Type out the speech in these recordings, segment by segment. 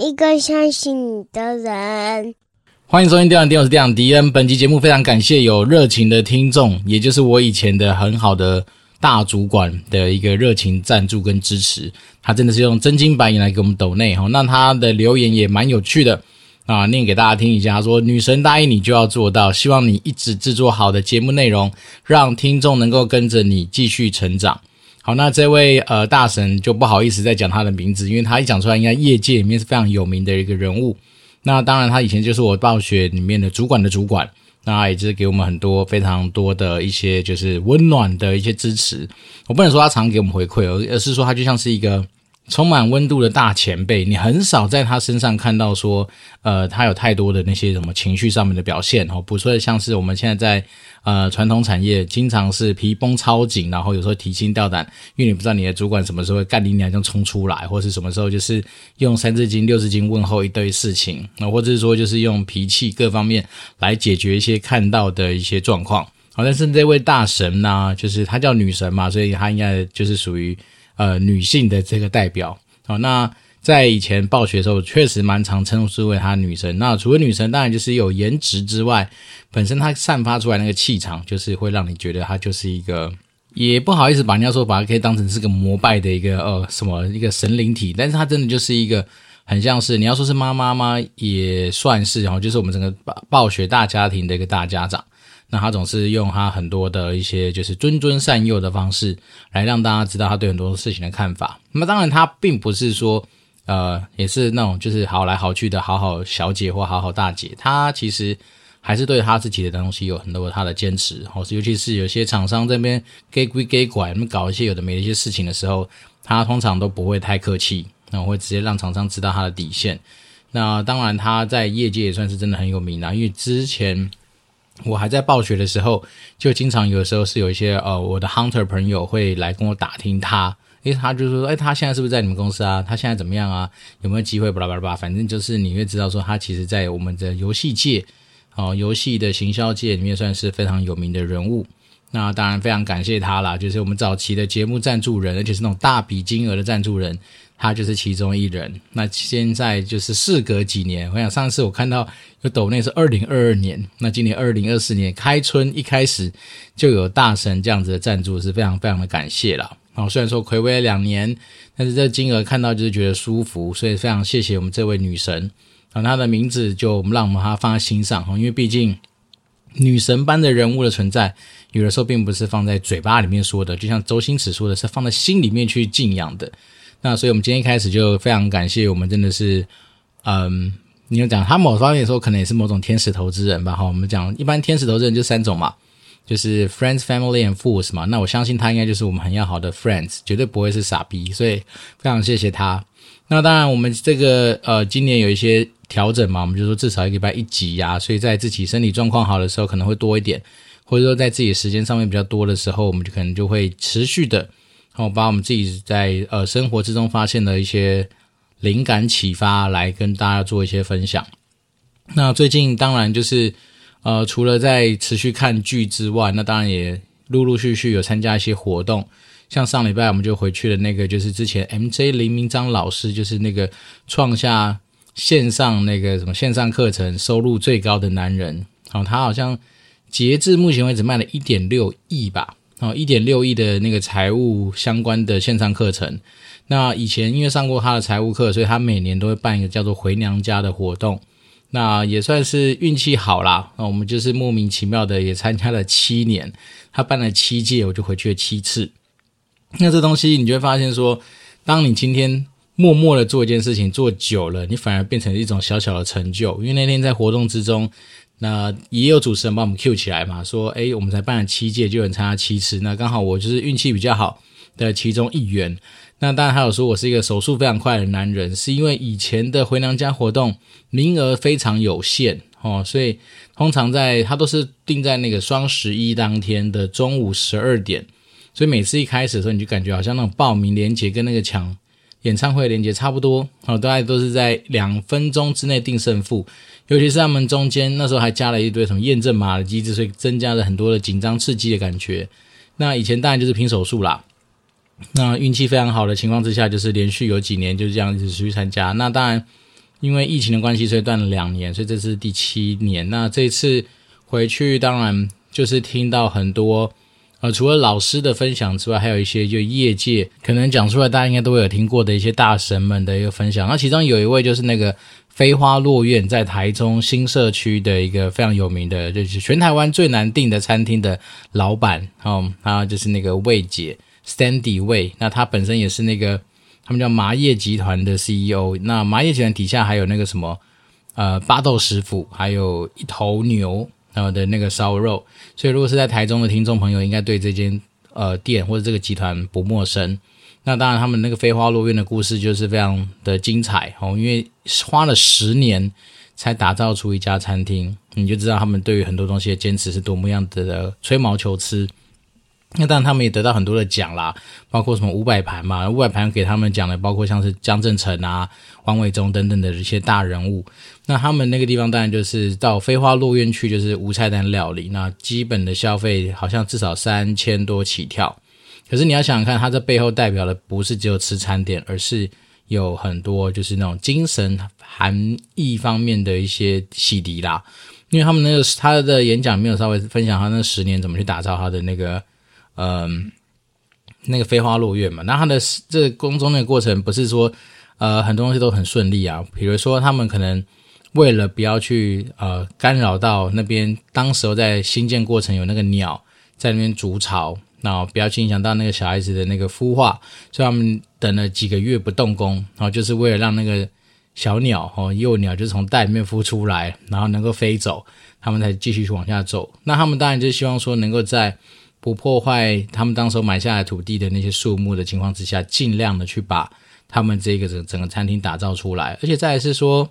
一个相信你的人。欢迎收听《电玩店》，我是店长迪恩。本期节目非常感谢有热情的听众，也就是我以前的很好的大主管的一个热情赞助跟支持。他真的是用真金白银来给我们抖内哈。那他的留言也蛮有趣的啊，念给大家听一下。他说：“女神答应你就要做到，希望你一直制作好的节目内容，让听众能够跟着你继续成长。”好，那这位呃大神就不好意思再讲他的名字，因为他一讲出来，应该业界里面是非常有名的一个人物。那当然，他以前就是我暴雪里面的主管的主管，那也就是给我们很多非常多的一些就是温暖的一些支持。我不能说他常给我们回馈，而而是说他就像是一个。充满温度的大前辈，你很少在他身上看到说，呃，他有太多的那些什么情绪上面的表现哦，不说像是我们现在在呃传统产业，经常是皮绷超紧，然后有时候提心吊胆，因为你不知道你的主管什么时候会干你娘就冲出来，或是什么时候就是用三字经六字经问候一堆事情，那或者是说就是用脾气各方面来解决一些看到的一些状况。好，但是这位大神呢，就是他叫女神嘛，所以他应该就是属于。呃，女性的这个代表，好，那在以前暴雪的时候，确实蛮常称之为她女神。那除了女神，当然就是有颜值之外，本身她散发出来那个气场，就是会让你觉得她就是一个，也不好意思把人家说把她可以当成是个膜拜的一个呃什么一个神灵体，但是她真的就是一个很像是你要说是妈妈吗？也算是，然后就是我们整个暴暴雪大家庭的一个大家长。那他总是用他很多的一些就是谆谆善诱的方式，来让大家知道他对很多事情的看法。那么当然，他并不是说，呃，也是那种就是好来好去的好好小姐或好好大姐。他其实还是对他自己的东西有很多他的坚持。哦，尤其是有些厂商这边给归给拐，那么搞一些有的没的一些事情的时候，他通常都不会太客气，那我会直接让厂商知道他的底线。那当然，他在业界也算是真的很有名啦，因为之前。我还在暴雪的时候，就经常有时候是有一些呃，我的 hunter 朋友会来跟我打听他，因为他就说，哎，他现在是不是在你们公司啊？他现在怎么样啊？有没有机会？巴拉巴拉巴，反正就是你会知道说，他其实在我们的游戏界，哦，游戏的行销界里面算是非常有名的人物。那当然非常感谢他啦，就是我们早期的节目赞助人，而且是那种大笔金额的赞助人。他就是其中一人。那现在就是事隔几年，我想上次我看到有抖内是二零二二年，那今年二零二四年开春一开始就有大神这样子的赞助，是非常非常的感谢啦。哦，虽然说睽违了两年，但是这金额看到就是觉得舒服，所以非常谢谢我们这位女神啊。她的名字就我们让我们把她放在心上，因为毕竟女神般的人物的存在，有的时候并不是放在嘴巴里面说的，就像周星驰说的是放在心里面去敬仰的。那所以，我们今天一开始就非常感谢我们，真的是，嗯，你有讲他某方面说可能也是某种天使投资人吧？哈，我们讲一般天使投资人就三种嘛，就是 friends, family and fools 嘛。那我相信他应该就是我们很要好的 friends，绝对不会是傻逼，所以非常谢谢他。那当然，我们这个呃今年有一些调整嘛，我们就说至少一个礼拜一集呀，所以在自己身体状况好的时候可能会多一点，或者说在自己时间上面比较多的时候，我们就可能就会持续的。然后把我们自己在呃生活之中发现的一些灵感启发来跟大家做一些分享。那最近当然就是呃除了在持续看剧之外，那当然也陆陆续续有参加一些活动。像上礼拜我们就回去了那个就是之前 MJ 林明章老师就是那个创下线上那个什么线上课程收入最高的男人。好，他好像截至目前为止卖了一点六亿吧。哦，一点六亿的那个财务相关的线上课程。那以前因为上过他的财务课，所以他每年都会办一个叫做“回娘家”的活动。那也算是运气好啦。那我们就是莫名其妙的也参加了七年，他办了七届，我就回去了七次。那这东西你就会发现说，当你今天默默的做一件事情做久了，你反而变成一种小小的成就。因为那天在活动之中。那也有主持人帮我们 Q 起来嘛，说，诶，我们才办了七届，就有人参加七次，那刚好我就是运气比较好的其中一员。那当然还有说我是一个手速非常快的男人，是因为以前的回娘家活动名额非常有限哦，所以通常在他都是定在那个双十一当天的中午十二点，所以每次一开始的时候你就感觉好像那种报名链接跟那个抢演唱会链接差不多哦，大概都是在两分钟之内定胜负。尤其是他们中间那时候还加了一堆什么验证码的机制，所以增加了很多的紧张刺激的感觉。那以前当然就是拼手速啦。那运气非常好的情况之下，就是连续有几年就是这样一直持续参加。那当然，因为疫情的关系，所以断了两年，所以这是第七年。那这次回去，当然就是听到很多呃，除了老师的分享之外，还有一些就业界可能讲出来，大家应该都会有听过的一些大神们的一个分享。那其中有一位就是那个飞花落苑，在台中新社区的一个非常有名的，就是全台湾最难订的餐厅的老板哦，他就是那个魏姐。Standy 魏，那他本身也是那个他们叫麻叶集团的 CEO。那麻叶集团底下还有那个什么呃八豆食府，还有一头牛呃的那个烧肉。所以如果是在台中的听众朋友，应该对这间呃店或者这个集团不陌生。那当然，他们那个飞花落苑的故事就是非常的精彩哦，因为花了十年才打造出一家餐厅，你就知道他们对于很多东西的坚持是多么样子的吹毛求疵。那当然，他们也得到很多的奖啦，包括什么五百盘嘛，五百盘给他们讲的，包括像是江正成啊、王伟忠等等的一些大人物。那他们那个地方当然就是到飞花落苑去，就是无菜单料理，那基本的消费好像至少三千多起跳。可是你要想想看，它这背后代表的不是只有吃餐点，而是有很多就是那种精神含义方面的一些洗涤啦。因为他们那个他的演讲没有稍微分享他那十年怎么去打造他的那个。嗯，那个飞花落月嘛，那他的这个宫中那个过程不是说，呃，很多东西都很顺利啊。比如说，他们可能为了不要去呃干扰到那边，当时候在新建过程有那个鸟在那边筑巢，然后不要去影响到那个小孩子的那个孵化，所以他们等了几个月不动工，然后就是为了让那个小鸟哦幼鸟就从蛋里面孵出来，然后能够飞走，他们才继续去往下走。那他们当然就希望说能够在不破坏他们当时买下来土地的那些树木的情况之下，尽量的去把他们这个整整个餐厅打造出来。而且再是说，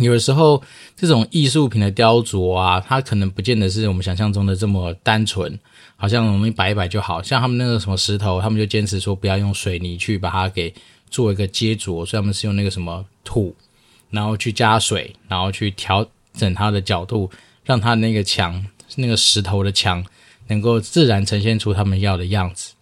有的时候这种艺术品的雕琢啊，它可能不见得是我们想象中的这么单纯，好像我们摆一摆就好。像他们那个什么石头，他们就坚持说不要用水泥去把它给做一个接着，所以他们是用那个什么土，然后去加水，然后去调整它的角度，让它那个墙，那个石头的墙。能够自然呈现出他们要的样子。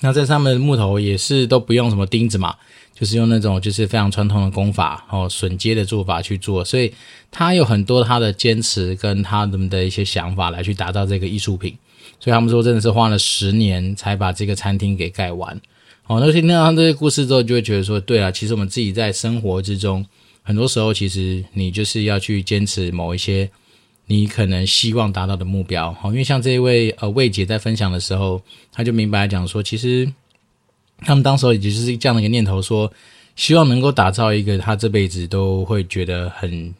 那在上面的木头也是都不用什么钉子嘛，就是用那种就是非常传统的工法哦，榫接的做法去做。所以他有很多他的坚持跟他们的一些想法来去打造这个艺术品。所以他们说真的是花了十年才把这个餐厅给盖完。哦，那听到他这些故事之后，就会觉得说，对啊，其实我们自己在生活之中，很多时候其实你就是要去坚持某一些。你可能希望达到的目标，好，因为像这一位呃魏姐在分享的时候，她就明白讲说，其实他们当时候也就是这样的一个念头，说希望能够打造一个他这辈子都会觉得很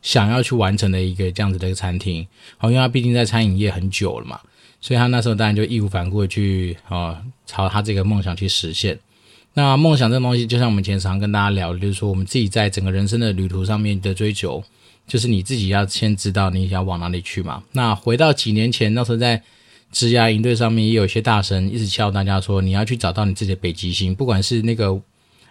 想要去完成的一个这样子的一个餐厅，好，因为他毕竟在餐饮业很久了嘛，所以他那时候当然就义无反顾的去啊朝他这个梦想去实现。那梦想这东西，就像我们前常跟大家聊的，就是说我们自己在整个人生的旅途上面的追求。就是你自己要先知道你想往哪里去嘛。那回到几年前，那时候在职涯营队上面，也有一些大神一直敲大家说，你要去找到你自己的北极星。不管是那个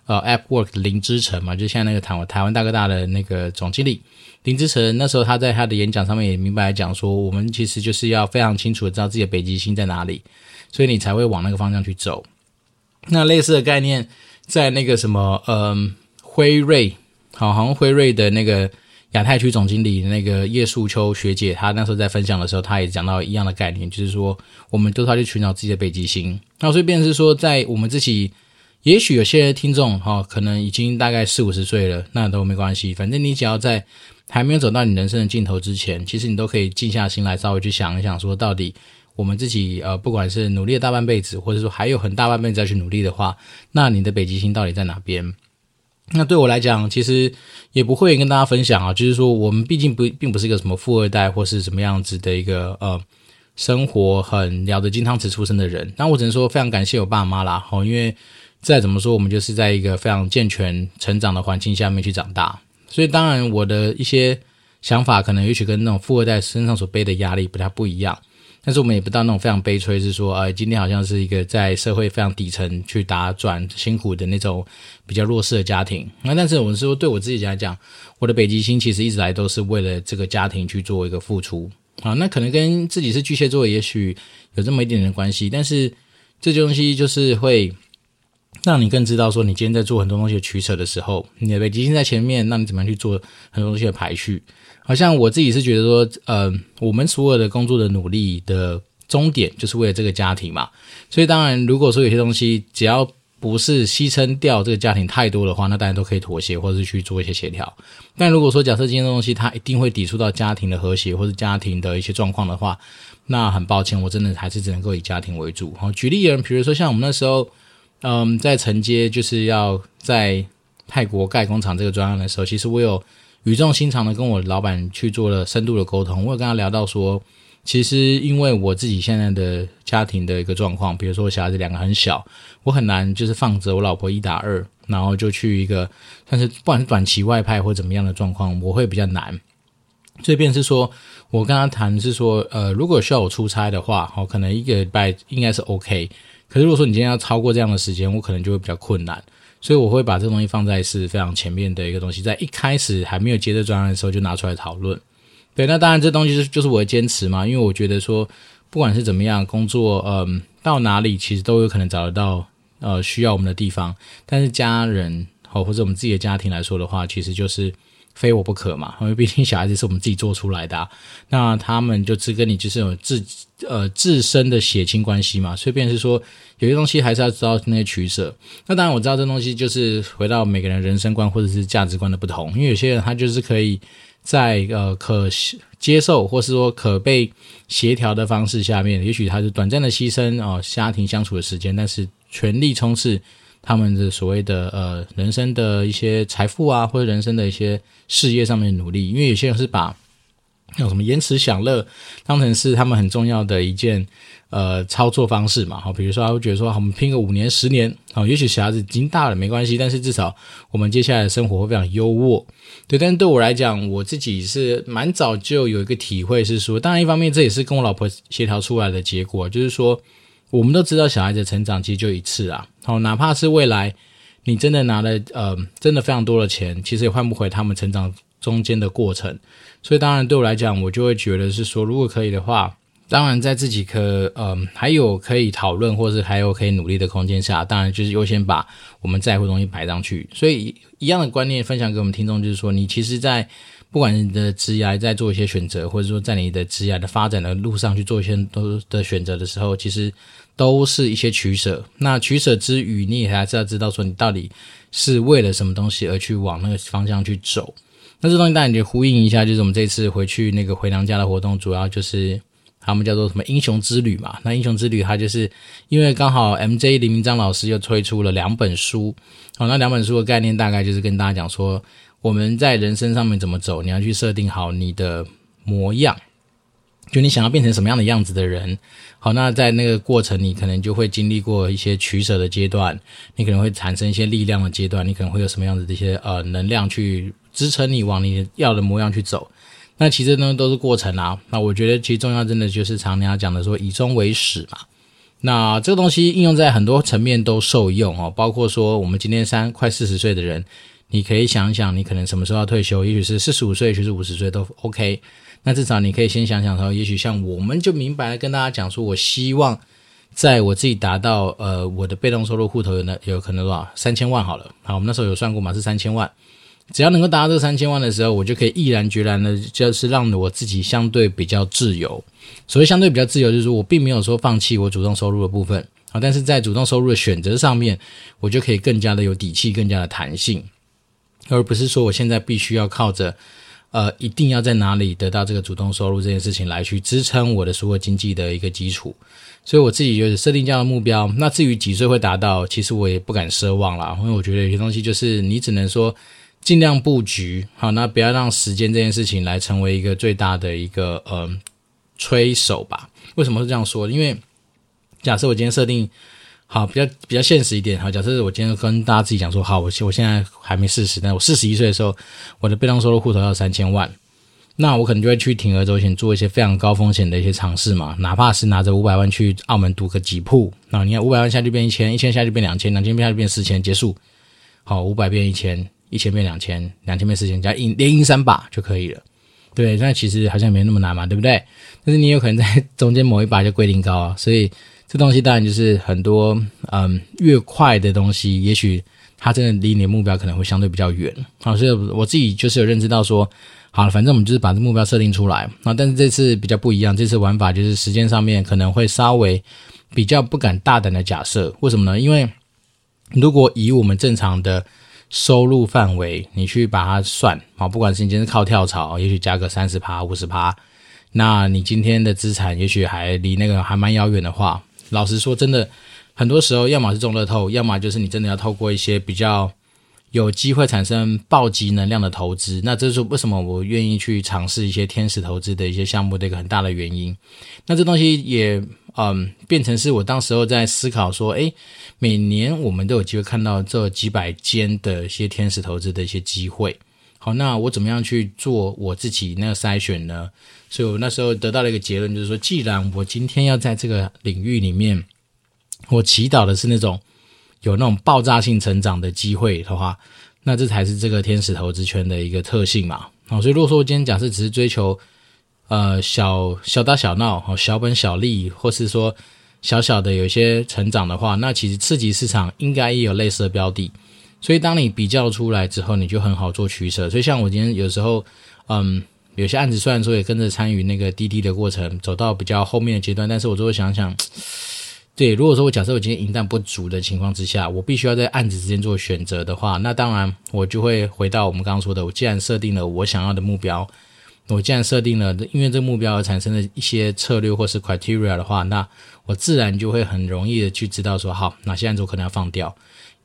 呃 App Work 林之晨嘛，就像那个台湾台湾大哥大的那个总经理林之晨，那时候他在他的演讲上面也明白讲说，我们其实就是要非常清楚的知道自己的北极星在哪里，所以你才会往那个方向去走。那类似的概念，在那个什么嗯辉瑞，好，好像辉瑞的那个。亚太区总经理那个叶树秋学姐，她那时候在分享的时候，她也讲到一样的概念，就是说，我们都是要去寻找自己的北极星。那所以变是说，在我们自己，也许有些听众哈，可能已经大概四五十岁了，那都没关系。反正你只要在还没有走到你人生的尽头之前，其实你都可以静下心来，稍微去想一想，说到底我们自己呃，不管是努力了大半辈子，或者说还有很大半辈子要去努力的话，那你的北极星到底在哪边？那对我来讲，其实也不会跟大家分享啊，就是说我们毕竟不并不是一个什么富二代或是什么样子的一个呃生活很了得金汤匙出身的人。那我只能说非常感谢我爸妈啦，齁，因为再怎么说我们就是在一个非常健全成长的环境下面去长大，所以当然我的一些想法可能也许跟那种富二代身上所背的压力不太不一样。但是我们也不到那种非常悲催，是说，呃，今天好像是一个在社会非常底层去打转辛苦的那种比较弱势的家庭。那但是我们说，对我自己来讲，我的北极星其实一直来都是为了这个家庭去做一个付出啊。那可能跟自己是巨蟹座，也许有这么一点点关系。但是这些东西就是会让你更知道说，你今天在做很多东西的取舍的时候，你的北极星在前面，那你怎么样去做很多东西的排序？好像我自己是觉得说，呃，我们所有的工作的努力的终点就是为了这个家庭嘛。所以当然，如果说有些东西只要不是牺牲掉这个家庭太多的话，那大家都可以妥协或者是去做一些协调。但如果说假设今天的东西它一定会抵触到家庭的和谐或者家庭的一些状况的话，那很抱歉，我真的还是只能够以家庭为主。好，举例而言，比如说像我们那时候，嗯，在承接就是要在泰国盖工厂这个专案的时候，其实我有。语重心长的跟我老板去做了深度的沟通，我有跟他聊到说，其实因为我自己现在的家庭的一个状况，比如说我小孩子两个很小，我很难就是放着我老婆一打二，然后就去一个算是不管是短期外派或怎么样的状况，我会比较难。这边是说我跟他谈是说，呃，如果需要我出差的话，哦，可能一个礼拜应该是 OK，可是如果说你今天要超过这样的时间，我可能就会比较困难。所以我会把这东西放在是非常前面的一个东西，在一开始还没有接这专案的时候就拿出来讨论。对，那当然这东西就是就是我的坚持嘛，因为我觉得说不管是怎么样工作，嗯，到哪里其实都有可能找得到呃需要我们的地方。但是家人哦或者我们自己的家庭来说的话，其实就是。非我不可嘛，因为毕竟小孩子是我们自己做出来的，那他们就只跟你就是有自呃自身的血亲关系嘛，所以便是说有些东西还是要知道那些取舍。那当然我知道这东西就是回到每个人人生观或者是价值观的不同，因为有些人他就是可以在呃可接受或是说可被协调的方式下面，也许他是短暂的牺牲哦，家庭相处的时间，但是全力冲刺。他们的所谓的呃人生的一些财富啊，或者人生的一些事业上面努力，因为有些人是把那种什么延迟享乐当成是他们很重要的一件呃操作方式嘛。好，比如说他会觉得说，我们拼个五年十年，好，也许小孩子已经大了没关系，但是至少我们接下来的生活会非常优渥。对，但是对我来讲，我自己是蛮早就有一个体会是说，当然一方面这也是跟我老婆协调出来的结果，就是说。我们都知道，小孩子成长其实就一次啊。好，哪怕是未来你真的拿了呃，真的非常多的钱，其实也换不回他们成长中间的过程。所以，当然对我来讲，我就会觉得是说，如果可以的话，当然在自己可呃还有可以讨论，或是还有可以努力的空间下，当然就是优先把我们在乎的东西排上去。所以，一样的观念分享给我们听众，就是说，你其实，在不管你的职业在做一些选择，或者说在你的职业的发展的路上去做一些都的选择的时候，其实。都是一些取舍，那取舍之余，你也还是要知道说，你到底是为了什么东西而去往那个方向去走。那这东西当然就呼应一下，就是我们这次回去那个回娘家的活动，主要就是他们叫做什么英雄之旅嘛。那英雄之旅，它就是因为刚好 MJ 林明章老师又推出了两本书，好，那两本书的概念大概就是跟大家讲说，我们在人生上面怎么走，你要去设定好你的模样。就你想要变成什么样的样子的人，好，那在那个过程，你可能就会经历过一些取舍的阶段，你可能会产生一些力量的阶段，你可能会有什么样子的一些呃能量去支撑你往你要的模样去走。那其实呢都是过程啊。那我觉得其实重要真的就是常人家讲的说以终为始嘛。那这个东西应用在很多层面都受用哦，包括说我们今天三快四十岁的人，你可以想想，你可能什么时候要退休，也许是四十五岁，也许是五十岁都 OK。那至少你可以先想想说，也许像我们就明白了跟大家讲说，我希望在我自己达到呃我的被动收入户头有那有可能多少三千万好了，好，我们那时候有算过嘛，是三千万，只要能够达到这三千万的时候，我就可以毅然决然的，就是让我自己相对比较自由。所谓相对比较自由，就是说我并没有说放弃我主动收入的部分啊，但是在主动收入的选择上面，我就可以更加的有底气，更加的弹性，而不是说我现在必须要靠着。呃，一定要在哪里得到这个主动收入这件事情来去支撑我的所有经济的一个基础，所以我自己就是设定这样的目标。那至于几岁会达到，其实我也不敢奢望啦，因为我觉得有些东西就是你只能说尽量布局好，那不要让时间这件事情来成为一个最大的一个呃催手吧。为什么是这样说？因为假设我今天设定。好，比较比较现实一点。好，假设我今天跟大家自己讲说，好，我我现在还没四十，但我四十一岁的时候，我的被动收入户头要三千万，那我可能就会去铤而走险，做一些非常高风险的一些尝试嘛。哪怕是拿着五百万去澳门赌个几铺，那你看五百万下去变一千，一千下去变两千，两千下去变四千，结束。好，五百变一千，一千变两千，两千变四千，加赢连赢三把就可以了。对，那其实好像没那么难嘛，对不对？但是你有可能在中间某一把就归零高啊，所以。这东西当然就是很多嗯越快的东西，也许它真的离你的目标可能会相对比较远。好，所以我自己就是有认知到说，好了，反正我们就是把这目标设定出来啊。但是这次比较不一样，这次玩法就是时间上面可能会稍微比较不敢大胆的假设。为什么呢？因为如果以我们正常的收入范围，你去把它算啊，不管是你今天是靠跳槽，也许加个三十趴、五十趴，那你今天的资产也许还离那个还蛮遥远的话，老实说，真的很多时候，要么是中乐透，要么就是你真的要透过一些比较有机会产生暴击能量的投资。那这是为什么我愿意去尝试一些天使投资的一些项目的一个很大的原因。那这东西也。嗯，变成是我当时候在思考说，诶，每年我们都有机会看到这几百间的一些天使投资的一些机会。好，那我怎么样去做我自己那个筛选呢？所以我那时候得到了一个结论，就是说，既然我今天要在这个领域里面，我祈祷的是那种有那种爆炸性成长的机会的话，那这才是这个天使投资圈的一个特性嘛。好，所以如果说我今天假设只是追求。呃，小小打小闹，小本小利，或是说小小的有一些成长的话，那其实次级市场应该也有类似的标的。所以当你比较出来之后，你就很好做取舍。所以像我今天有时候，嗯，有些案子虽然说也跟着参与那个滴滴的过程，走到比较后面的阶段，但是我就会想想，对，如果说我假设我今天银弹不足的情况之下，我必须要在案子之间做选择的话，那当然我就会回到我们刚刚说的，我既然设定了我想要的目标。我既然设定了因为这个目标而产生的一些策略或是 criteria 的话，那我自然就会很容易的去知道说，好，哪些案子我可能要放掉。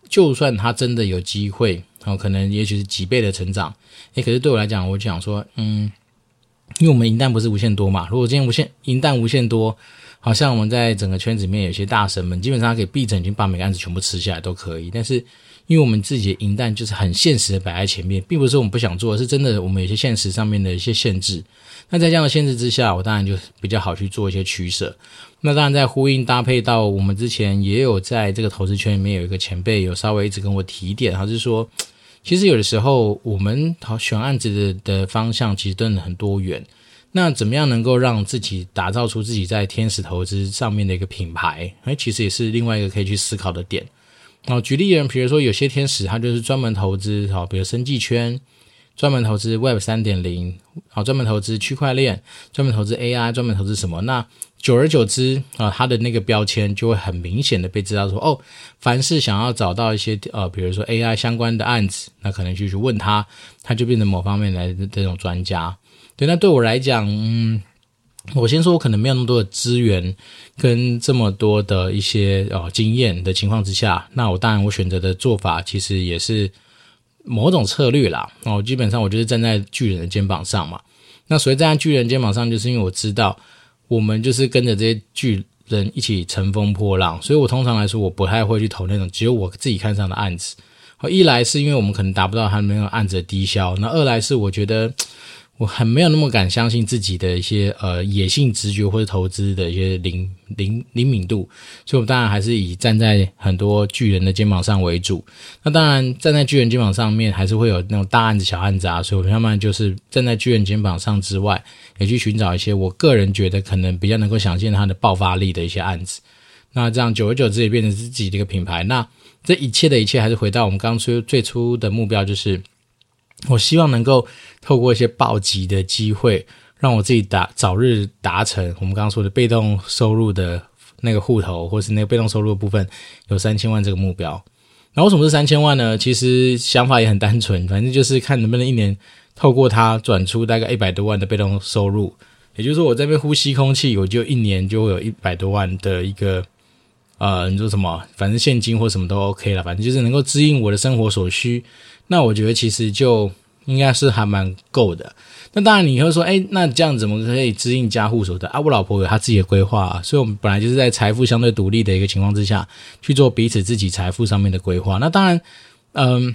就算他真的有机会，然后可能也许是几倍的成长，诶，可是对我来讲，我讲说，嗯，因为我们银弹不是无限多嘛。如果今天无限银弹无限多，好像我们在整个圈子里面有些大神们，基本上可以闭着眼睛把每个案子全部吃下来都可以，但是。因为我们自己的银弹就是很现实的摆在前面，并不是我们不想做，是真的我们有些现实上面的一些限制。那在这样的限制之下，我当然就比较好去做一些取舍。那当然在呼应搭配到我们之前也有在这个投资圈里面有一个前辈有稍微一直跟我提点，他是说，其实有的时候我们好选案子的方向其实真的很多元。那怎么样能够让自己打造出自己在天使投资上面的一个品牌？哎，其实也是另外一个可以去思考的点。好，举例人，比如说有些天使，他就是专门投资，好，比如生技圈，专门投资 Web 三点零，好，专门投资区块链，专门投资 AI，专门投资什么？那久而久之，啊，他的那个标签就会很明显的被知道说，哦，凡是想要找到一些呃，比如说 AI 相关的案子，那可能就去问他，他就变成某方面来的这种专家。对，那对我来讲，嗯。我先说，我可能没有那么多的资源跟这么多的一些哦经验的情况之下，那我当然我选择的做法其实也是某种策略啦。哦，基本上我就是站在巨人的肩膀上嘛。那所以站在巨人肩膀上，就是因为我知道我们就是跟着这些巨人一起乘风破浪，所以我通常来说我不太会去投那种只有我自己看上的案子。一来是因为我们可能达不到他们那个案子的低消，那二来是我觉得。我很没有那么敢相信自己的一些呃野性直觉或者投资的一些灵灵灵敏度，所以我当然还是以站在很多巨人的肩膀上为主。那当然站在巨人肩膀上面，还是会有那种大案子、小案子啊。所以我慢慢就是站在巨人肩膀上之外，也去寻找一些我个人觉得可能比较能够想见它的爆发力的一些案子。那这样久而久之也变成自己的一个品牌。那这一切的一切还是回到我们刚初最初的目标，就是。我希望能够透过一些暴击的机会，让我自己达早日达成我们刚刚说的被动收入的那个户头，或是那个被动收入的部分有三千万这个目标。那为什么是三千万呢？其实想法也很单纯，反正就是看能不能一年透过它转出大概一百多万的被动收入。也就是说，我这边呼吸空气，我就一年就会有一百多万的一个呃，你说什么？反正现金或什么都 OK 了，反正就是能够支应我的生活所需。那我觉得其实就应该是还蛮够的。那当然你会说，哎，那这样怎么可以支应家户所得啊？我老婆有她自己的规划啊，所以我们本来就是在财富相对独立的一个情况之下去做彼此自己财富上面的规划。那当然，嗯，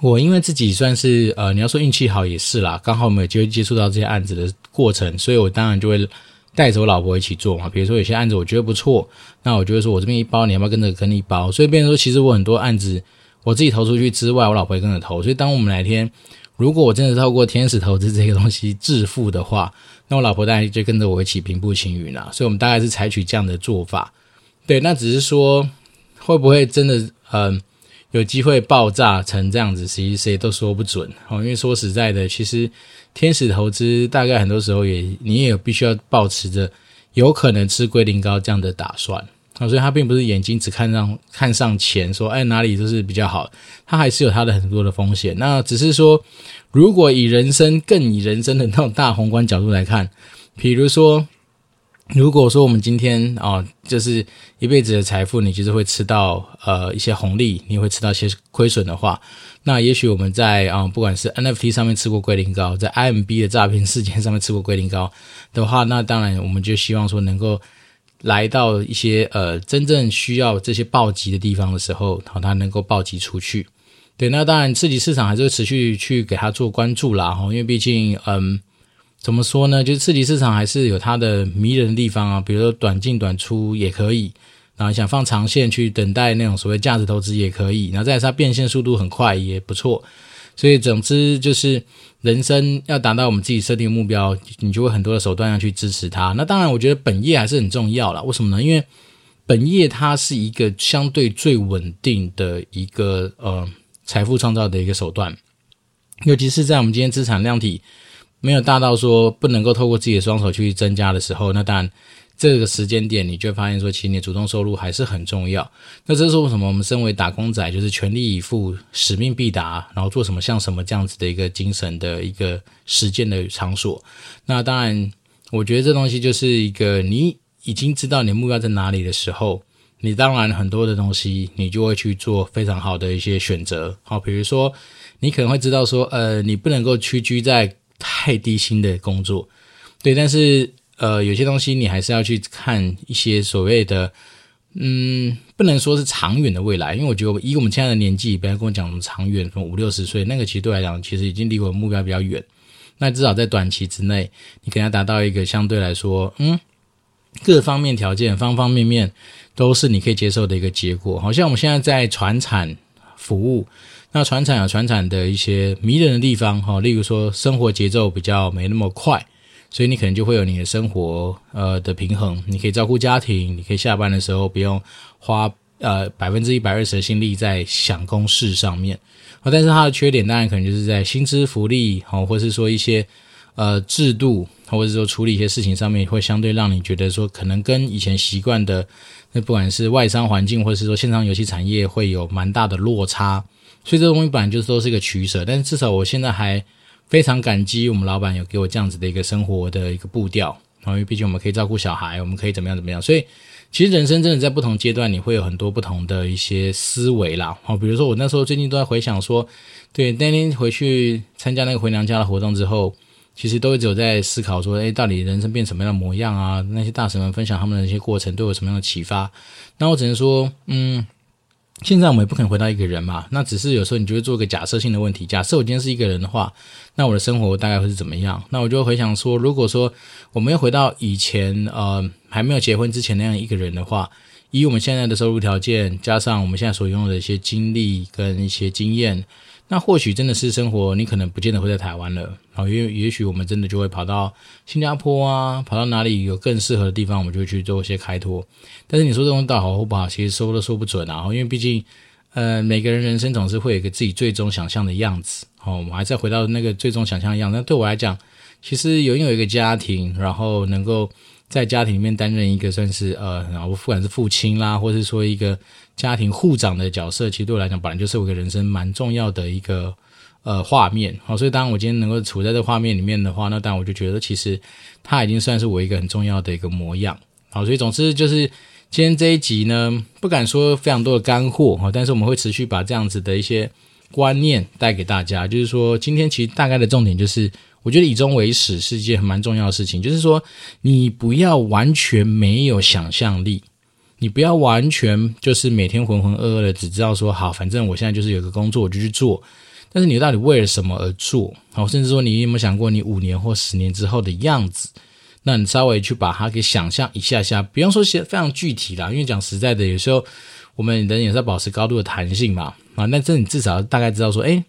我因为自己算是呃，你要说运气好也是啦，刚好我们有机会接触到这些案子的过程，所以我当然就会带着我老婆一起做嘛。比如说有些案子我觉得不错，那我就会说我这边一包，你要不要跟着跟你一包？所以变成说，其实我很多案子。我自己投出去之外，我老婆也跟着投，所以当我们哪天如果我真的透过天使投资这个东西致富的话，那我老婆大概就跟着我一起平步青云了。所以我们大概是采取这样的做法。对，那只是说会不会真的嗯、有机会爆炸成这样子，其实谁都说不准哦。因为说实在的，其实天使投资大概很多时候也你也有必须要保持着有可能吃龟苓膏这样的打算。啊，所以他并不是眼睛只看上看上钱，说哎哪里都是比较好，他还是有他的很多的风险。那只是说，如果以人生更以人生的那种大宏观角度来看，比如说，如果说我们今天啊、就是一辈子的财富，你其实会吃到呃一些红利，你会吃到一些亏损的话，那也许我们在啊、不管是 NFT 上面吃过龟苓膏，在 IMB 的诈骗事件上面吃过龟苓膏的话，那当然我们就希望说能够。来到一些呃真正需要这些暴击的地方的时候，好，它能够暴击出去。对，那当然刺激市场还是会持续去给它做关注啦，哈，因为毕竟，嗯，怎么说呢，就是刺激市场还是有它的迷人的地方啊，比如说短进短出也可以，然后想放长线去等待那种所谓价值投资也可以，然后再来它变现速度很快也不错。所以总之就是。人生要达到我们自己设定的目标，你就会很多的手段要去支持它。那当然，我觉得本业还是很重要啦。为什么呢？因为本业它是一个相对最稳定的一个呃财富创造的一个手段，尤其是在我们今天资产量体没有大到说不能够透过自己的双手去增加的时候，那当然。这个时间点，你就发现说，其实你主动收入还是很重要。那这是为什么？我们身为打工仔，就是全力以赴、使命必达，然后做什么像什么这样子的一个精神的一个实践的场所。那当然，我觉得这东西就是一个你已经知道你的目标在哪里的时候，你当然很多的东西你就会去做非常好的一些选择。好，比如说你可能会知道说，呃，你不能够屈居在太低薪的工作，对，但是。呃，有些东西你还是要去看一些所谓的，嗯，不能说是长远的未来，因为我觉得以我们现在的年纪，不要跟我讲什么长远，从五六十岁，那个其实对来讲，其实已经离我的目标比较远。那至少在短期之内，你可能要达到一个相对来说，嗯，各方面条件、方方面面都是你可以接受的一个结果。好像我们现在在传产服务，那传产有传产的一些迷人的地方，哈，例如说生活节奏比较没那么快。所以你可能就会有你的生活呃的平衡，你可以照顾家庭，你可以下班的时候不用花呃百分之一百二十的心力在想公事上面。哦，但是它的缺点当然可能就是在薪资福利，哦，或是说一些呃制度，或者说处理一些事情上面，会相对让你觉得说可能跟以前习惯的那不管是外商环境，或者是说线上游戏产业会有蛮大的落差。所以这东西本来就是都是一个取舍，但是至少我现在还。非常感激我们老板有给我这样子的一个生活的一个步调，因为毕竟我们可以照顾小孩，我们可以怎么样怎么样，所以其实人生真的在不同阶段，你会有很多不同的一些思维啦。好，比如说我那时候最近都在回想说，对那天回去参加那个回娘家的活动之后，其实都一直有在思考说，诶，到底人生变什么样的模样啊？那些大神们分享他们的一些过程，对我有什么样的启发？那我只能说，嗯。现在我们也不可能回到一个人嘛，那只是有时候你就会做一个假设性的问题。假设我今天是一个人的话，那我的生活大概会是怎么样？那我就回想说，如果说我们要回到以前，呃，还没有结婚之前那样一个人的话，以我们现在的收入条件，加上我们现在所拥有的一些经历跟一些经验。那或许真的是生活，你可能不见得会在台湾了，然后也也许我们真的就会跑到新加坡啊，跑到哪里有更适合的地方，我们就去做一些开拓。但是你说这种倒好或不好，其实说都说不准啊，因为毕竟，呃，每个人人生总是会有一个自己最终想象的样子。好，我们还是要回到那个最终想象的样子。那对我来讲，其实有拥有一个家庭，然后能够在家庭里面担任一个算是呃，然后不管是父亲啦，或是说一个。家庭护长的角色，其实对我来讲，本来就是我一个人生蛮重要的一个呃画面。好，所以当然我今天能够处在这画面里面的话，那当然我就觉得，其实它已经算是我一个很重要的一个模样。好，所以总之就是今天这一集呢，不敢说非常多的干货哈，但是我们会持续把这样子的一些观念带给大家。就是说，今天其实大概的重点就是，我觉得以终为始是一件蛮重要的事情。就是说，你不要完全没有想象力。你不要完全就是每天浑浑噩噩的，只知道说好，反正我现在就是有个工作，我就去做。但是你到底为了什么而做？好，甚至说你有没有想过你五年或十年之后的样子？那你稍微去把它给想象一下下，不用说写非常具体啦，因为讲实在的，有时候我们人也是要保持高度的弹性嘛。啊，那这你至少大概知道说，诶，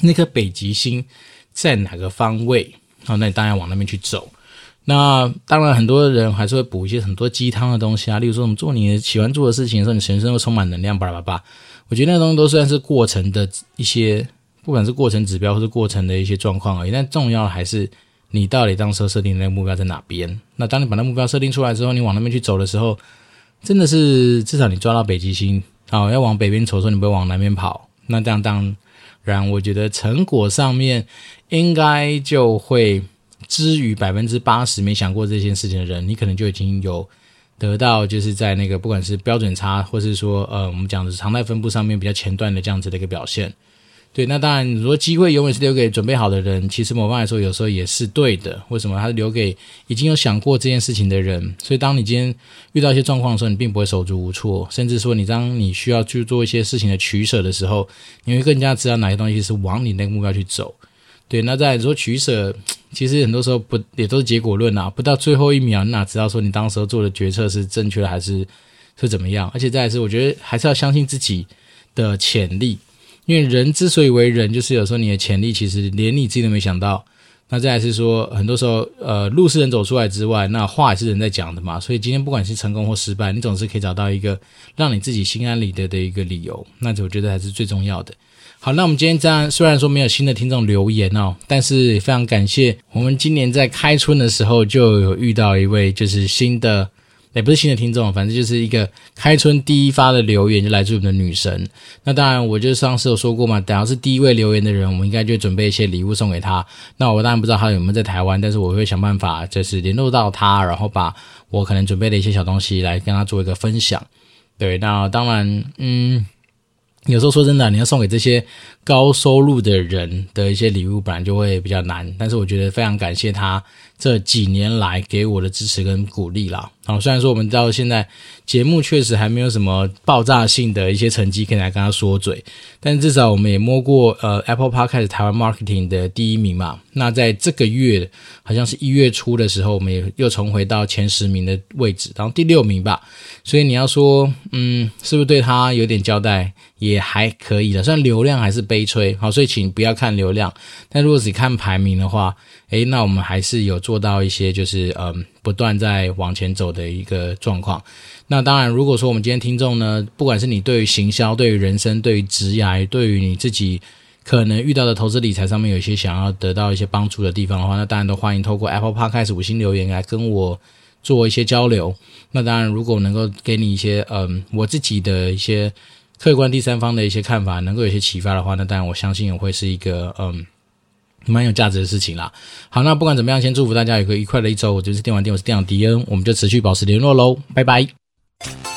那颗北极星在哪个方位？好，那你当然往那边去走。那当然，很多人还是会补一些很多鸡汤的东西啊，例如说，我们做你喜欢做的事情的时候，你全身会充满能量，巴拉巴拉。我觉得那东西都算是过程的一些，不管是过程指标或是过程的一些状况而已。但重要的还是你到底当时设定那个目标在哪边。那当你把那目标设定出来之后，你往那边去走的时候，真的是至少你抓到北极星，好，要往北边走的时候，你不会往南边跑。那这样当然，我觉得成果上面应该就会。之于百分之八十没想过这件事情的人，你可能就已经有得到，就是在那个不管是标准差，或是说呃我们讲的常态分布上面比较前段的这样子的一个表现。对，那当然，如果机会永远是留给准备好的人，其实某方来说有时候也是对的。为什么？他是留给已经有想过这件事情的人。所以，当你今天遇到一些状况的时候，你并不会手足无措，甚至说你当你需要去做一些事情的取舍的时候，你会更加知道哪些东西是往你那个目标去走。对，那再来说取舍。其实很多时候不也都是结果论啊，不到最后一秒，你哪知道说你当时候做的决策是正确的还是是怎么样？而且再来是，我觉得还是要相信自己的潜力，因为人之所以为人，就是有时候你的潜力其实连你自己都没想到。那再来是说，很多时候呃，路是人走出来之外，那话也是人在讲的嘛。所以今天不管是成功或失败，你总是可以找到一个让你自己心安理得的一个理由。那我觉得还是最重要的。好，那我们今天这样，虽然说没有新的听众留言哦，但是也非常感谢我们今年在开春的时候就有遇到一位就是新的，也不是新的听众，反正就是一个开春第一发的留言就来自我们的女神。那当然，我就上次有说过嘛，等要是第一位留言的人，我们应该就准备一些礼物送给他。那我当然不知道他有没有在台湾，但是我会想办法就是联络到他，然后把我可能准备的一些小东西来跟他做一个分享。对，那当然，嗯。有时候说真的，你要送给这些高收入的人的一些礼物，本来就会比较难。但是我觉得非常感谢他这几年来给我的支持跟鼓励啦。好，虽然说我们到现在节目确实还没有什么爆炸性的一些成绩可以来跟他说嘴，但至少我们也摸过呃 Apple Podcast 台湾 Marketing 的第一名嘛。那在这个月好像是一月初的时候，我们也又重回到前十名的位置，然后第六名吧。所以你要说，嗯，是不是对他有点交代？也还可以的，虽然流量还是悲催，好，所以请不要看流量。但如果只看排名的话，诶，那我们还是有做到一些，就是嗯，不断在往前走的一个状况。那当然，如果说我们今天听众呢，不管是你对于行销、对于人生、对于职业、对于你自己可能遇到的投资理财上面有一些想要得到一些帮助的地方的话，那当然都欢迎透过 Apple Podcast 五星留言来跟我做一些交流。那当然，如果能够给你一些嗯，我自己的一些。客观第三方的一些看法，能够有些启发的话，那当然我相信也会是一个嗯蛮有价值的事情啦。好，那不管怎么样，先祝福大家有个愉快的一周。我就是电玩店，我是店长迪恩，我们就持续保持联络喽，拜拜。